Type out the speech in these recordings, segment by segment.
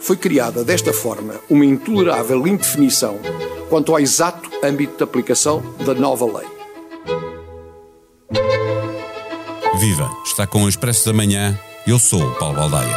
Foi criada desta forma uma intolerável indefinição quanto ao exato âmbito de aplicação da nova lei. Viva! Está com o Expresso da Manhã. Eu sou o Paulo Baldaia.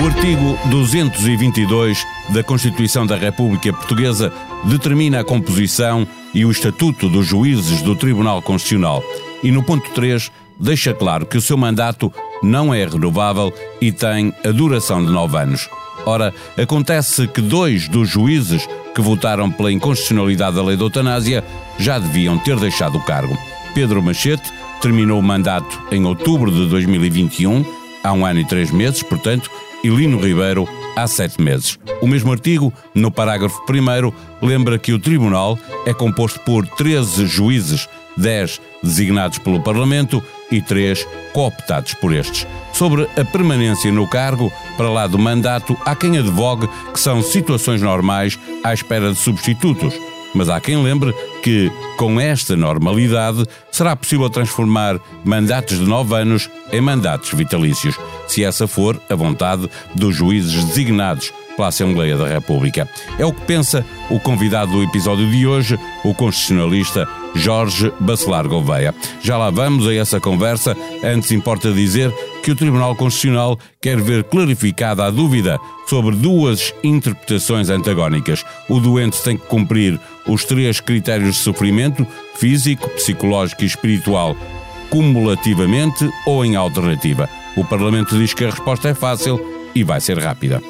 O artigo 222 da Constituição da República Portuguesa determina a composição e o estatuto dos juízes do Tribunal Constitucional e, no ponto 3, deixa claro que o seu mandato não é renovável e tem a duração de nove anos. Ora, acontece que dois dos juízes que votaram pela inconstitucionalidade da lei da eutanásia já deviam ter deixado o cargo. Pedro Machete terminou o mandato em outubro de 2021, há um ano e três meses, portanto, e Lino Ribeiro há sete meses. O mesmo artigo, no parágrafo 1, lembra que o Tribunal é composto por 13 juízes, 10 designados pelo Parlamento e 3 cooptados por estes. Sobre a permanência no cargo, para lá do mandato, há quem advogue que são situações normais à espera de substitutos. Mas há quem lembre que, com esta normalidade, será possível transformar mandatos de nove anos em mandatos vitalícios, se essa for a vontade dos juízes designados pela Assembleia da República. É o que pensa o convidado do episódio de hoje, o constitucionalista Jorge Bacelar Gouveia. Já lá vamos a essa conversa. Antes importa dizer que o Tribunal Constitucional quer ver clarificada a dúvida sobre duas interpretações antagónicas. O doente tem que cumprir os três critérios de sofrimento físico, psicológico e espiritual cumulativamente ou em alternativa. O Parlamento diz que a resposta é fácil e vai ser rápida.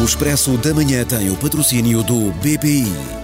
O Expresso da Manhã tem o patrocínio do BPI.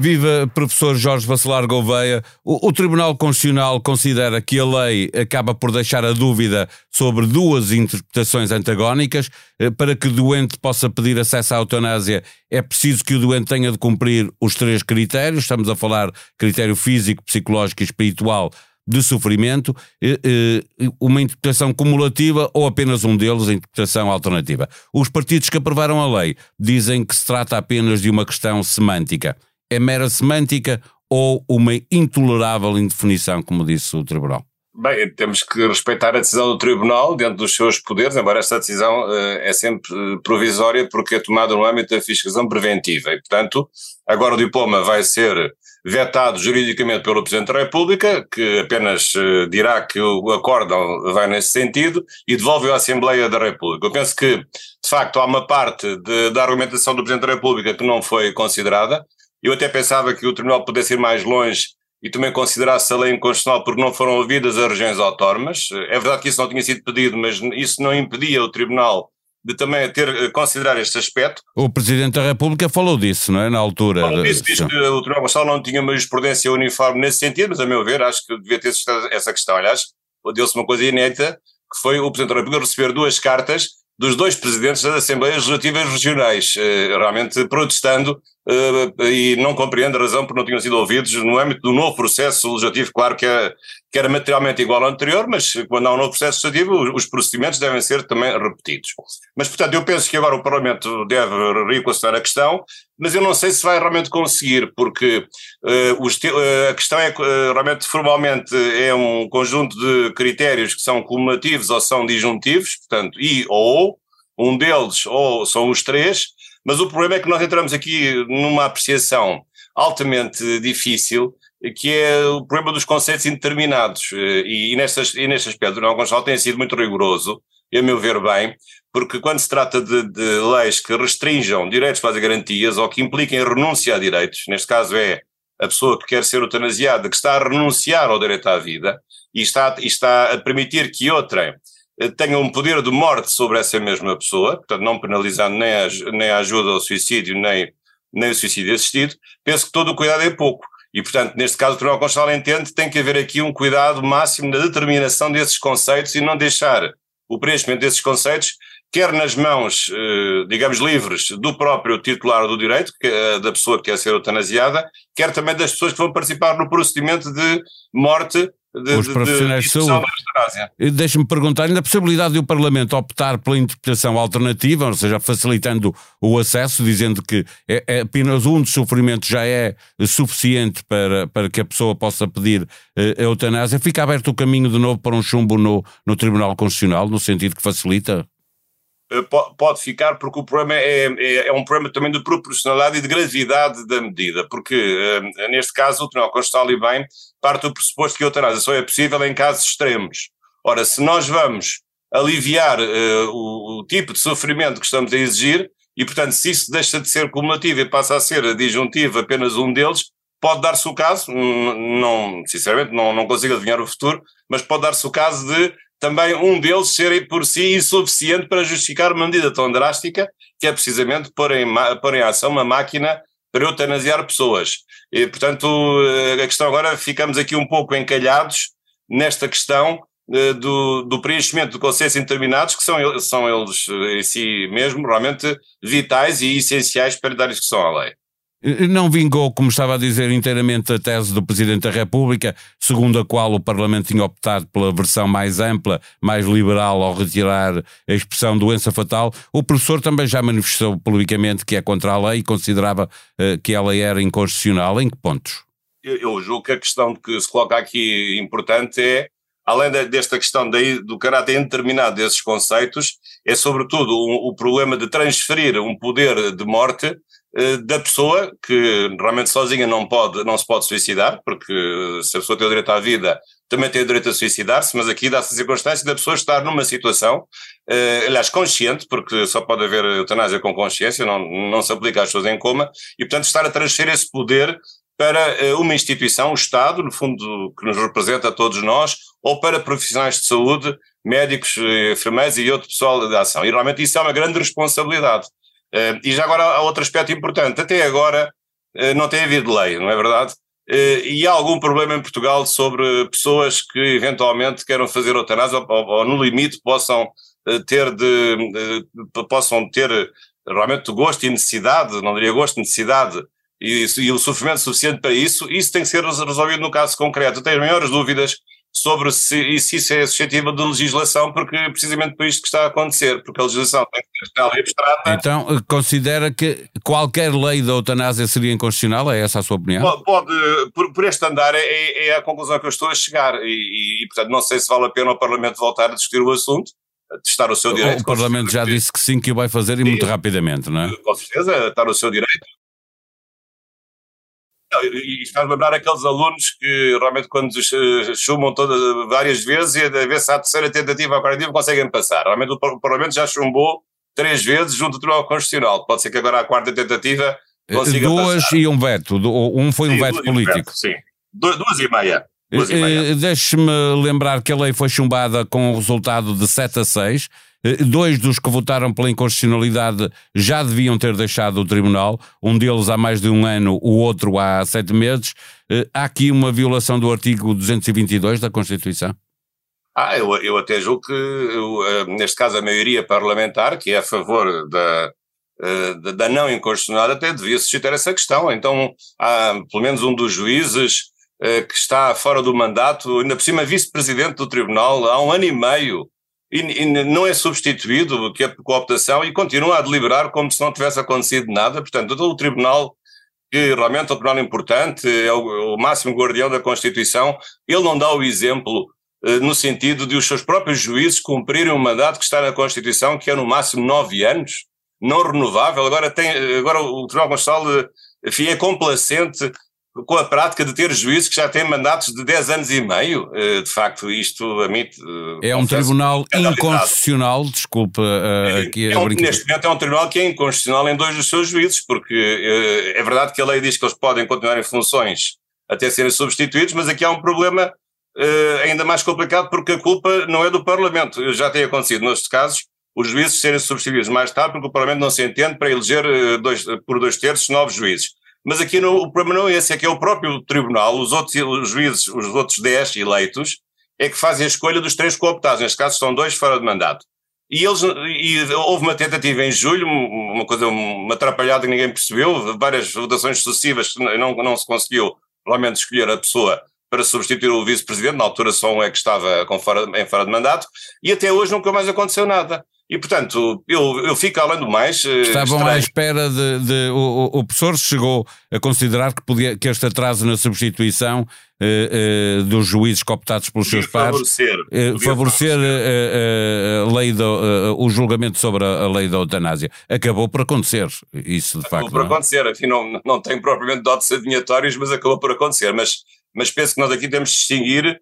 Viva professor Jorge Bacelar Gouveia. O, o, Tribunal Constitucional considera que a lei acaba por deixar a dúvida sobre duas interpretações antagónicas. Eh, para que o doente possa pedir acesso à eutanásia, é preciso que o doente tenha de cumprir os três critérios. Estamos a falar critério físico, psicológico e espiritual de sofrimento, uma interpretação cumulativa ou apenas um deles, a interpretação alternativa. Os partidos que aprovaram a lei dizem que se trata apenas de uma questão semântica é mera semântica ou uma intolerável indefinição, como disse o Tribunal? Bem, temos que respeitar a decisão do Tribunal dentro dos seus poderes, embora esta decisão uh, é sempre eh, provisória porque é tomada no âmbito da fiscalização preventiva e, portanto, agora o diploma vai ser vetado juridicamente pelo Presidente da República, que apenas uh, dirá que o acórdão vai nesse sentido e devolve à Assembleia da República. Eu penso que, de facto, há uma parte de, da argumentação do Presidente da República que não foi considerada, eu até pensava que o Tribunal pudesse ir mais longe e também considerasse a lei inconstitucional porque não foram ouvidas as regiões autónomas. É verdade que isso não tinha sido pedido, mas isso não impedia o Tribunal de também ter eh, considerar este aspecto. O Presidente da República falou disso, não é? Na altura. Falou disso, diz que o Tribunal Constitucional não tinha uma jurisprudência uniforme nesse sentido, mas a meu ver acho que devia ter essa questão. Aliás, deu-se uma coisa inédita, que foi o Presidente da República receber duas cartas dos dois presidentes das Assembleias Legislativas Regionais, eh, realmente protestando e não compreendo a razão por não tinham sido ouvidos no âmbito do novo processo legislativo, claro que, é, que era materialmente igual ao anterior, mas quando há um novo processo legislativo os procedimentos devem ser também repetidos. Mas, portanto, eu penso que agora o Parlamento deve reconsiderar a questão, mas eu não sei se vai realmente conseguir, porque uh, os, uh, a questão é realmente formalmente é um conjunto de critérios que são cumulativos ou são disjuntivos, portanto, e ou um deles ou são os três, mas o problema é que nós entramos aqui numa apreciação altamente difícil, que é o problema dos conceitos indeterminados. E, e, nestas, e neste aspecto, o Tribunal Constitucional tem sido muito rigoroso, a meu ver bem, porque quando se trata de, de leis que restringam direitos para as garantias ou que impliquem renúncia a direitos, neste caso é a pessoa que quer ser eutanasiada, que está a renunciar ao direito à vida e está, e está a permitir que outrem tenha um poder de morte sobre essa mesma pessoa, portanto não penalizando nem a, nem a ajuda ao suicídio, nem, nem o suicídio assistido, penso que todo o cuidado é pouco. E, portanto, neste caso, o Tribunal Constitucional entende que tem que haver aqui um cuidado máximo na determinação desses conceitos e não deixar o preenchimento desses conceitos quer nas mãos, eh, digamos, livres do próprio titular do direito, da pessoa que quer ser eutanasiada, quer também das pessoas que vão participar no procedimento de morte de, os profissionais de, de, de saúde. Deixa-me perguntar, ainda a possibilidade de o Parlamento optar pela interpretação alternativa, ou seja, facilitando o acesso, dizendo que é, é apenas um dos sofrimentos já é suficiente para, para que a pessoa possa pedir eh, a eutanásia, fica aberto o caminho de novo para um chumbo no, no Tribunal Constitucional, no sentido que facilita? Eh, pode ficar, porque o problema é, é, é, um problema também de proporcionalidade e de gravidade da medida, porque uh, neste caso o Tribunal Constitucional e bem parte do pressuposto que a eutanásia só é possível em casos extremos. Ora, se nós vamos aliviar uh, o, o, tipo de sofrimento que estamos a exigir, e portanto se isso deixa de ser cumulativo e passa a ser disjuntivo apenas um deles, pode dar-se o caso, não, sinceramente não, não consigo adivinhar o futuro, mas pode dar-se o caso de também um deles ser por si insuficiente para justificar uma medida tão drástica, que é precisamente pôr em, pôr em ação uma máquina para eutanasiar pessoas. E, portanto, eh, a questão agora, ficamos aqui um pouco encalhados nesta questão eh, do, do preenchimento de consensos indeterminados, que são, são eles eh, em si mesmo realmente vitais e essenciais para dar execução à lei. Não vingou, como estava a dizer, inteiramente a tese do Presidente da República, segundo a qual o Parlamento tinha optado pela versão mais ampla, mais liberal, ao retirar a expressão doença fatal. O professor também já manifestou publicamente que é contra a lei e considerava uh, que ela era inconstitucional. Em que pontos? Eu, eu julgo que a questão que se coloca aqui importante é, além desta questão daí, do caráter indeterminado desses conceitos, é sobretudo o, o problema de transferir um poder de morte da pessoa que realmente sozinha não pode, não se pode suicidar, porque se a pessoa tem o direito à vida, também tem o direito a suicidar-se, mas aqui dá-se a circunstância da pessoa estar numa situação, eh, aliás, consciente, porque só pode haver eutanásia com consciência, não, não se aplica às pessoas em coma, e portanto estar a transferir esse poder para eh, uma instituição, o Estado, no fundo, que nos representa a todos nós, ou para profissionais de saúde, médicos, enfermeiros e outro pessoal da ação. E realmente isso é uma grande responsabilidade. Uh, e já agora há outro aspecto importante. Até agora uh, não tem havido lei, não é verdade? Uh, e há algum problema em Portugal sobre pessoas que eventualmente queiram fazer eutanásia ou, ou, no limite possam ter de, possam ter realmente gosto e necessidade, não diria gosto, necessidade e, e o sofrimento suficiente para isso, isso tem que ser resolvido no caso concreto. Eu tenho as maiores dúvidas sobre se, se isso é suscetível de legislação, porque é precisamente por isto que está a acontecer, porque a legislação tem que ser tal e abstrata. Então, considera que qualquer lei da eutanásia seria inconstitucional? É essa a sua opinião? Pode, pode por, por, este andar, é, é, é, a conclusão que eu estou a chegar, e, e, e, portanto não sei se vale a pena o Parlamento voltar a discutir o assunto, testar o seu direito. O Parlamento já disse que sim, que o vai fazer e muito rapidamente, não é? Com certeza, estar o seu direito e faz lembrar aqueles alunos que realmente quando chumam todas, várias vezes e a ver se a terceira tentativa ou quarta conseguem passar. Realmente o Parlamento já chumbou três vezes junto ao Tribunal Constitucional. Pode ser que agora a quarta tentativa eh, consiga Duas passar. e um veto. Um foi um sim, veto político. Um veto, sim. Duas e meia. Eh, deixe-me lembrar que a lei foi chumbada com o resultado de 7 a 6. Eh, dois dos que votaram pela inconstitucionalidade já deviam ter deixado o tribunal, um deles há mais de um ano, o outro há sete meses. Eh, há aqui uma violação do artigo 222 da Constituição? Ah, eu, eu até julgo que, eu, eh, neste caso, a maioria parlamentar, que é a favor da, da, não inconstitucionalidade, até devia suscitar essa questão. Então, há pelo menos um dos juízes que está fora do mandato, ainda por cima vice-presidente do tribunal, há um ano e meio, e, e, não é substituído, que é por cooptação, e continua a deliberar como se não tivesse acontecido nada. Portanto, o Tribunal, que realmente é um tribunal importante, é o, o máximo guardião da Constituição, ele não dá o exemplo eh, no sentido de os seus próprios juízes cumprirem um mandato que está na Constituição, que é no máximo nove anos, não renovável. Agora, tem, agora o Tribunal Constitucional enfim, é complacente com a prática de ter juízes que já têm mandatos de 10 anos e meio. Eh, de facto, isto a mim. Eh, é um tribunal inconstitucional, desculpa uh, aqui é um, Neste momento é um tribunal que é inconstitucional em dois dos seus juízes, porque uh, é verdade que a lei diz que eles podem continuar em funções até serem substituídos, mas aqui há um problema uh, ainda mais complicado, porque a culpa não é do Parlamento. Já tem acontecido nestes casos os juízes serem substituídos mais tarde, porque o Parlamento não se entende para eleger dois, por dois terços novos juízes. Mas aqui no, o problema não é esse, é que é o próprio tribunal, os outros os juízes, os outros 10 eleitos, é que fazem a escolha dos três cooptados, neste caso são dois fora de mandato. e eles e houve uma tentativa em julho, uma coisa, uma atrapalhada que ninguém percebeu, várias votações sucessivas, não, não se conseguiu, provavelmente, escolher a pessoa para substituir o vice-presidente, na altura só um é que estava com fora, em fora de mandato, e até hoje nunca mais aconteceu nada. E, portanto, eu, eu fico além do mais. Eh, Estavam estranho. à espera de. de o, o, professor chegou a considear que, podia, que este atraso na substituição eh, eh, dos juízes cooptados pelos seus pares favorecer, eh, favorecer a lei do, o julgamento sobre a, a, lei da eutanásia. Acabou por acontecer. Isso, de acabou facto. por não. É? acontecer. Enfim, não, não tem propriamente dotes adivinhatórios, mas acabou por acontecer. Mas, mas penso que nós aqui temos de distinguir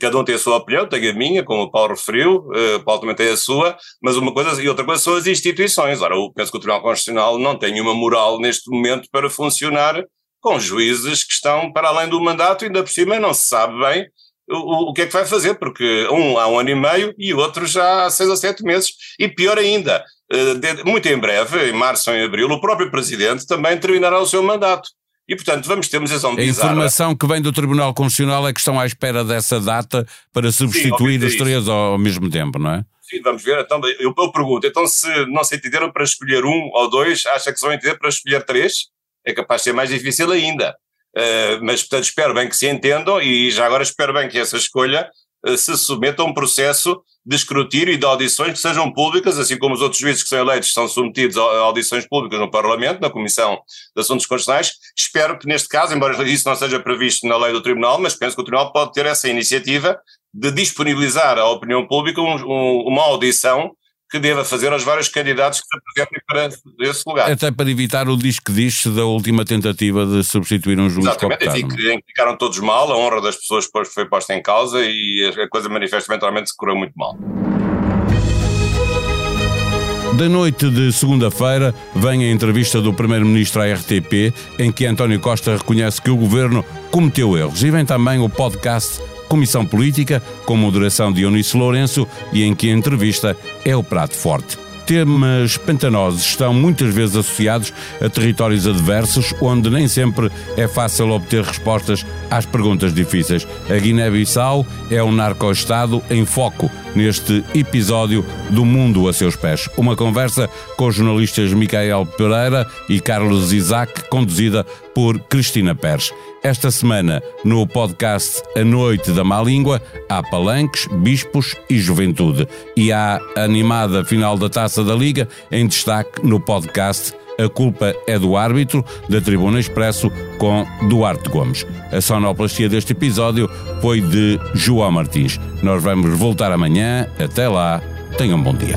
cada um tem a sua opinião, tenho a minha, como o Paulo referiu, eh, o Paulo também tem a sua, mas uma coisa e outra coisa são as instituições. Ora, eu penso que o Tribunal Constitucional não tem uma moral neste momento para funcionar com juízes que estão para além do mandato, e ainda por cima não se sabe bem o, o que é que vai fazer, porque um há um ano e meio e outro já há seis ou sete meses. E pior ainda, eh, muito em breve, em março ou em abril, o próprio Presidente também terminará o seu mandato. E, portanto, vamos ter uma decisão A informação que vem do Tribunal Constitucional é que estão à espera dessa data para substituir Sim, os três ao, ao, mesmo tempo, não é? Sim, vamos ver. Então, eu, eu pergunto, então se não se entenderam para escolher um ou dois, acha que se vão entender para escolher três? É capaz de ser mais difícil ainda. Uh, mas, portanto, espero bem que se entendam e já agora espero bem que essa escolha uh, se submeta a um processo de escrutínio e de audições que sejam públicas, assim como os outros juízes que são eleitos são submetidos a audições públicas no Parlamento, na Comissão de Assuntos Constitucionais. Espero que neste caso, embora isso não seja previsto na lei do Tribunal, mas penso que o Tribunal pode ter essa iniciativa de disponibilizar à opinião pública um, um, uma audição que deva fazer aos vários candidatos que se apresentem para esse lugar. Até para evitar o disco que diz da última tentativa de substituir um juiz Exatamente, cooptado. Exatamente, ficaram todos mal, a honra das pessoas depois foi posta em causa e a coisa manifestamente realmente se correu muito mal. Da noite de segunda-feira vem a entrevista do Primeiro-Ministro à RTP, em que António Costa reconhece que o governo cometeu erros. E vem também o podcast Comissão Política, com moderação de Eunice Lourenço e em que a entrevista é o prato forte. Temas pantanosos estão muitas vezes associados a territórios adversos, onde nem sempre é fácil obter respostas às perguntas difíceis. A Guiné-Bissau é um narco-estado em foco neste episódio do Mundo a seus pés. Uma conversa com os jornalistas Micael Pereira e Carlos Isaac, conduzida por Cristina Pérez. Esta semana, no podcast A Noite da Má Língua, há palanques, bispos e juventude. E há a animada final da Taça da Liga, em destaque no podcast a culpa é do árbitro, da Tribuna Expresso, com Duarte Gomes. A sonoplastia deste episódio foi de João Martins. Nós vamos voltar amanhã. Até lá. Tenham um bom dia.